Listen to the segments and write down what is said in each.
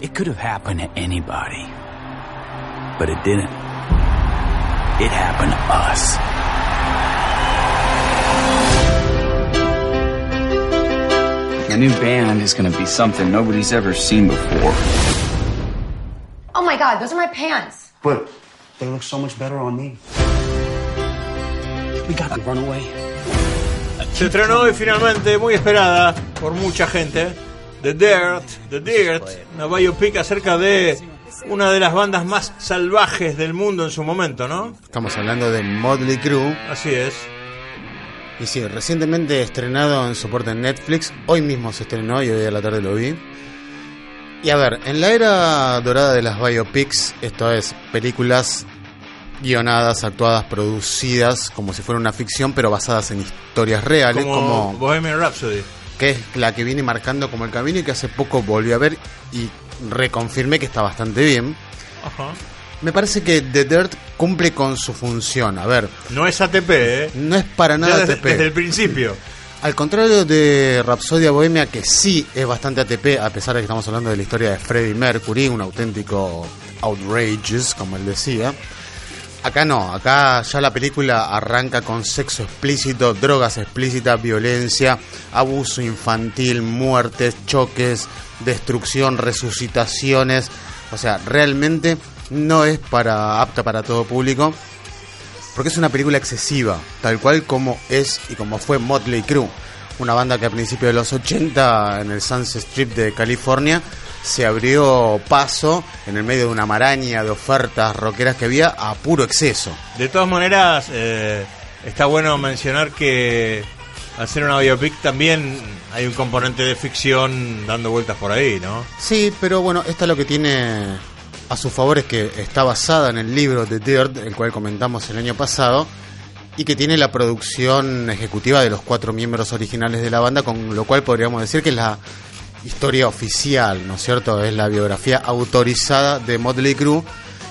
It could have happened to anybody. But it didn't. It happened to us. A new band is gonna be something nobody's ever seen before. Oh my god, those are my pants. But they look so much better on me. We gotta run away. Se estrenó hoy finalmente, muy esperada por mucha gente, The Dirt, The Dirt, una biopic acerca de una de las bandas más salvajes del mundo en su momento, ¿no? Estamos hablando de Motley Crue. Así es. Y sí, recientemente estrenado en soporte en Netflix. Hoy mismo se estrenó y hoy a la tarde lo vi. Y a ver, en la era dorada de las biopics, esto es, películas guionadas, actuadas, producidas como si fuera una ficción, pero basadas en historias reales, Como, como, Bohemian Rhapsody. Que es la que viene marcando como el camino y que hace poco volví a ver y reconfirmé que está bastante bien. Ajá. Me parece que The Dirt cumple con su función. A ver, No es ATP, ¿eh? no es para nada desde, ATP. desde el principio. Al contrario de Rapsodia Bohemia, que sí es bastante ATP, a pesar de que estamos hablando de la historia de Freddie Mercury, un auténtico outrageous, como él decía. Acá no, acá ya la película arranca con sexo explícito, drogas explícitas, violencia, abuso infantil, muertes, choques, destrucción, resucitaciones. O sea, realmente no es para apta para todo público porque es una película excesiva, tal cual como es y como fue Motley Crue, una banda que a principios de los 80 en el Sunset Strip de California se abrió paso en el medio de una maraña de ofertas rockeras que había a puro exceso. De todas maneras, eh, está bueno mencionar que al ser una biopic también hay un componente de ficción dando vueltas por ahí, ¿no? Sí, pero bueno, esta lo que tiene a su favor es que está basada en el libro de Dirt, el cual comentamos el año pasado, y que tiene la producción ejecutiva de los cuatro miembros originales de la banda, con lo cual podríamos decir que es la historia oficial, ¿no es cierto? Es la biografía autorizada de Motley Crue,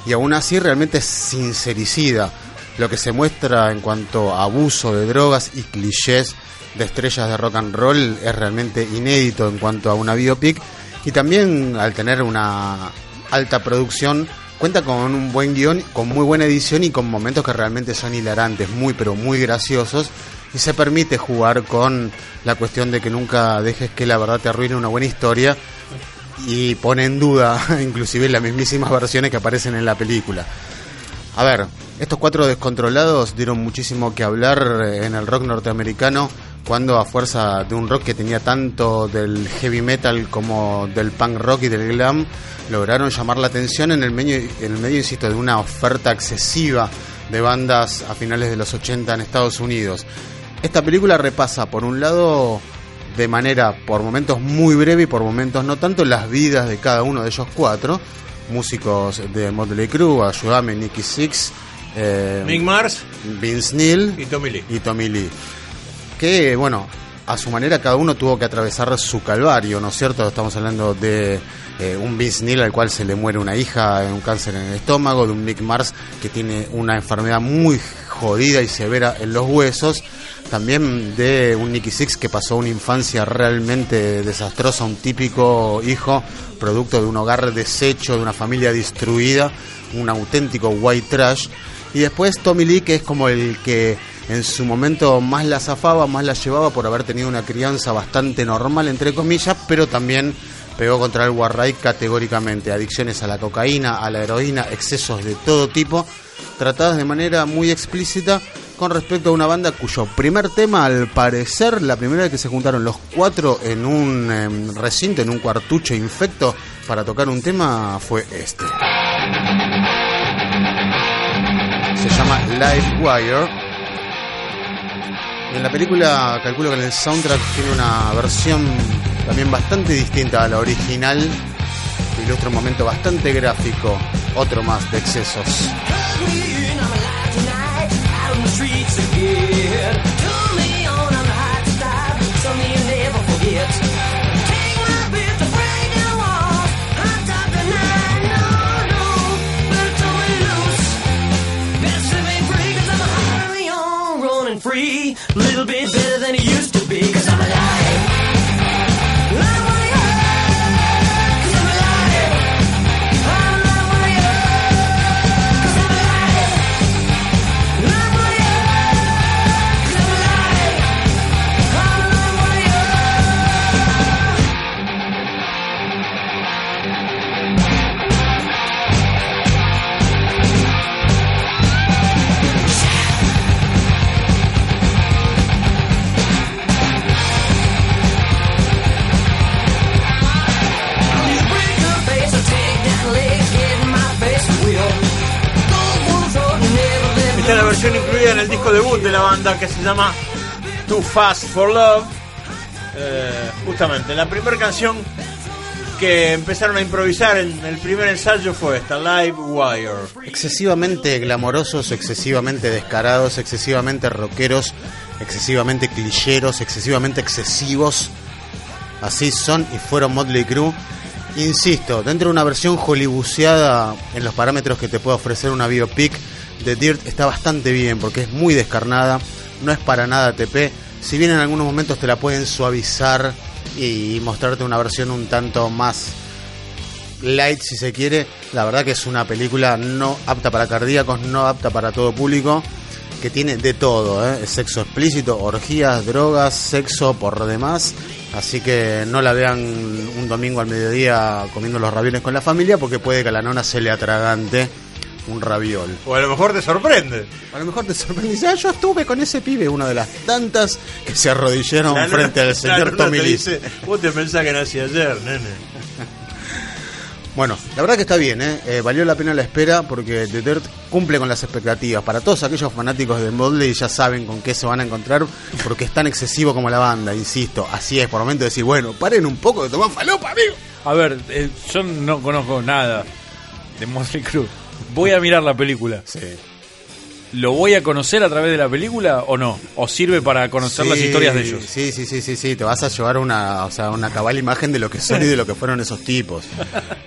y aún así realmente sincericida. Lo que se muestra en cuanto a abuso de drogas y clichés de estrellas de rock and roll es realmente inédito en cuanto a una biopic y también al tener una alta producción cuenta con un buen guion, con muy buena edición y con momentos que realmente son hilarantes, muy pero muy graciosos y se permite jugar con la cuestión de que nunca dejes que la verdad te arruine una buena historia y pone en duda inclusive las mismísimas versiones que aparecen en la película. A ver, estos cuatro descontrolados dieron muchísimo que hablar eh, en el rock norteamericano cuando a fuerza de un rock que tenía tanto del heavy metal como del punk rock y del glam, lograron llamar la atención en el medio, en el medio insisto, de una oferta excesiva de bandas a finales de los 80 en Estados Unidos. Esta película repasa, por un lado, de manera por momentos muy breve y por momentos no tanto, las vidas de cada uno de ellos cuatro, músicos de Motley Crue, Ayudame, Nicky Six, eh, Mick Mars Vince Neil y Tommy Lee. y Tommy Lee. Que, bueno, a su manera cada uno tuvo que atravesar su calvario, ¿no es cierto? Estamos hablando de eh, un Vince Neil al cual se le muere una hija en un cáncer en el estómago, de un Mick Mars que tiene una enfermedad muy jodida y severa en los huesos, también de un Nicky Six que pasó una infancia realmente desastrosa, un típico hijo producto de un hogar deshecho, de una familia destruida, un auténtico white trash. Y después Tommy Lee, que es como el que en su momento más la zafaba, más la llevaba por haber tenido una crianza bastante normal, entre comillas, pero también pegó contra el Warray categóricamente. Adicciones a la cocaína, a la heroína, excesos de todo tipo, tratadas de manera muy explícita con respecto a una banda cuyo primer tema, al parecer, la primera vez que se juntaron los cuatro en un em, recinto, en un cuartucho infecto, para tocar un tema, fue este. Se llama Live Wire. En la película, calculo que en el soundtrack tiene una versión también bastante distinta a la original, ilustra un momento bastante gráfico, otro más de excesos. Debut de la banda que se llama Too Fast for Love. Eh, justamente, la primera canción que empezaron a improvisar en el primer ensayo fue esta, Live Wire. excesivamente glamorosos, excesivamente descarados, excesivamente rockeros, excesivamente clicheros, excesivamente excesivos. Así son y fueron Motley Crue. Insisto, dentro de una versión hollywoodeada en los parámetros que te puede ofrecer una biopic, The Dirt está bastante bien porque es muy descarnada, no es para nada TP. Si bien en algunos momentos te la pueden suavizar y mostrarte una versión un tanto más light si se quiere. La verdad que es una película no apta para cardíacos, no apta para todo público, que tiene de todo, ¿eh? sexo explícito, orgías, drogas, sexo por demás. Así que no la vean un domingo al mediodía comiendo los ravioles con la familia porque puede que a la nona se le atragante un raviol. O a lo mejor te sorprende. A lo mejor te sorprende dice, "Ah, yo estuve con ese pibe, una de las tantas que se arrodillaron La frente al señor Tommy te Lee. dice, Vos te pensás que nací ayer, nene. Bueno, la verdad que está bien, ¿eh? Eh, valió la pena la espera porque The Dirt cumple con las expectativas. Para todos aquellos fanáticos de Motley ya saben con qué se van a encontrar porque es tan excesivo como la banda, insisto. Así es, por momento decir, bueno, paren un poco de tomar falopa, amigo. A ver, eh, yo no conozco nada de Motley Crue. Voy a mirar la película. Sí. ¿Lo voy a conocer a través de la película o no? ¿O sirve para conocer las historias de ellos? Sí, sí, sí, sí, sí, te vas a llevar una, o sea, una cabal imagen de lo que son y de lo que fueron esos tipos.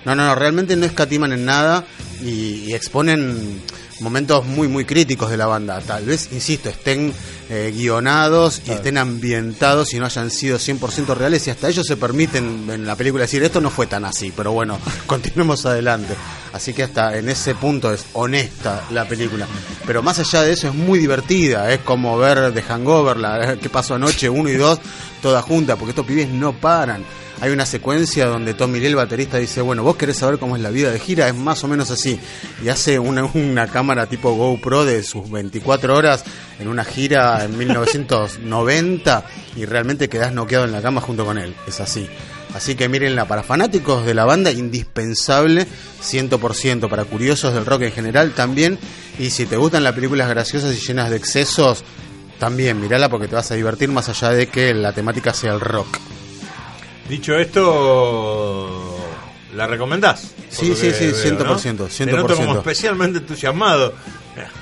No, no, no, realmente no escatiman en nada y, y exponen momentos muy, muy críticos de la banda. Tal vez, insisto, estén eh, guionados y estén ambientados y no hayan sido 100% reales y hasta ellos se permiten en la película decir esto no fue tan así, pero bueno, continuemos adelante. Así que hasta en ese punto es honesta la película. Pero más allá de eso es muy divertida, es como ver The Hangover, la que pasó anoche, uno y dos, toda junta, porque estos pibes no paran. Hay una secuencia donde Tommy Lee, el baterista, dice, bueno, vos querés saber cómo es la vida de gira, es más o menos así. Y hace una, cámara tipo GoPro de sus 24 horas en una gira en 1990 y realmente quedás noqueado en la cama junto con él. Es así. Así que mírenla, para fanáticos de la banda, indispensable, 100%, para curiosos del rock en general también. Y si te gustan las películas graciosas y llenas de excesos, también mírala porque te vas a divertir más allá de que la temática sea el rock. Dicho esto, ¿la recomendás? Sí, sí, sí, veo, 100%, ¿no? Te noto como 100%. especialmente entusiasmado.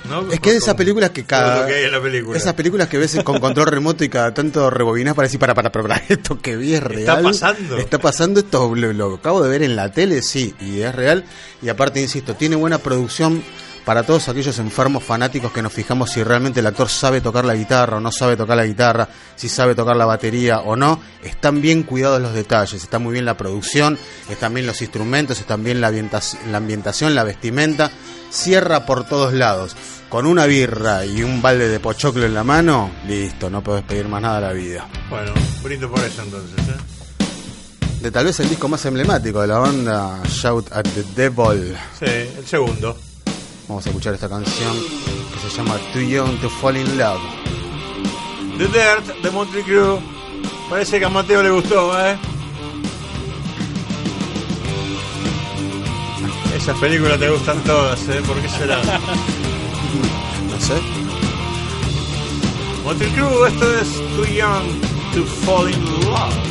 ¿no? Es que de esas películas que cada. que película. Esas películas que ves con control remoto y cada tanto rebobinás para decir, para, para, para, esto que vi es real. pasando. Está pasando esto, lo, lo acabo de ver en la tele, sí, y es real. Y aparte, insisto, tiene buena producción para todos aquellos enfermos fanáticos que nos fijamos si realmente el actor sabe tocar la guitarra o no sabe tocar la guitarra, si sabe tocar la batería o no. Están bien cuidados los detalles, está muy bien la producción, están bien los instrumentos, están bien la, ambientac- la ambientación, la vestimenta. Cierra por todos lados. Con una birra y un balde de pochoclo en la mano, listo, no puedes pedir más nada a la vida. Bueno, brindo por eso entonces. ¿eh? De tal vez el disco más emblemático de la banda, Shout at the Devil. Sí, el segundo. Vamos a escuchar esta canción que se llama Too Young to Fall in Love. The Dirt de Motley Crue. Parece que a Mateo le gustó, ¿eh? Esas películas te gustan todas, ¿eh? ¿Por qué será? No sé. Motley Crue, esto es Too Young to Fall in Love.